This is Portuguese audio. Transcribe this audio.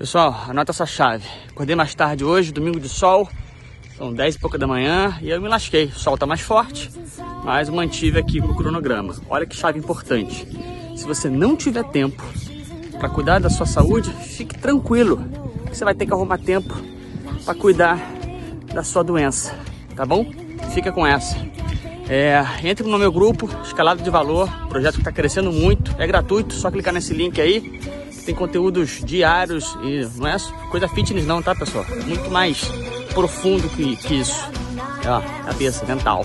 Pessoal, anota essa chave. Acordei mais tarde hoje, domingo de sol, são 10 e pouca da manhã e eu me lasquei. O sol tá mais forte, mas mantive aqui o cronograma. Olha que chave importante. Se você não tiver tempo para cuidar da sua saúde, fique tranquilo. Você vai ter que arrumar tempo para cuidar da sua doença, tá bom? Fica com essa. É, entre no meu grupo, Escalado de Valor, projeto que está crescendo muito, é gratuito, só clicar nesse link aí tem conteúdos diários e não é coisa fitness não, tá pessoal? Muito mais profundo que, que isso. É, ó, cabeça, mental.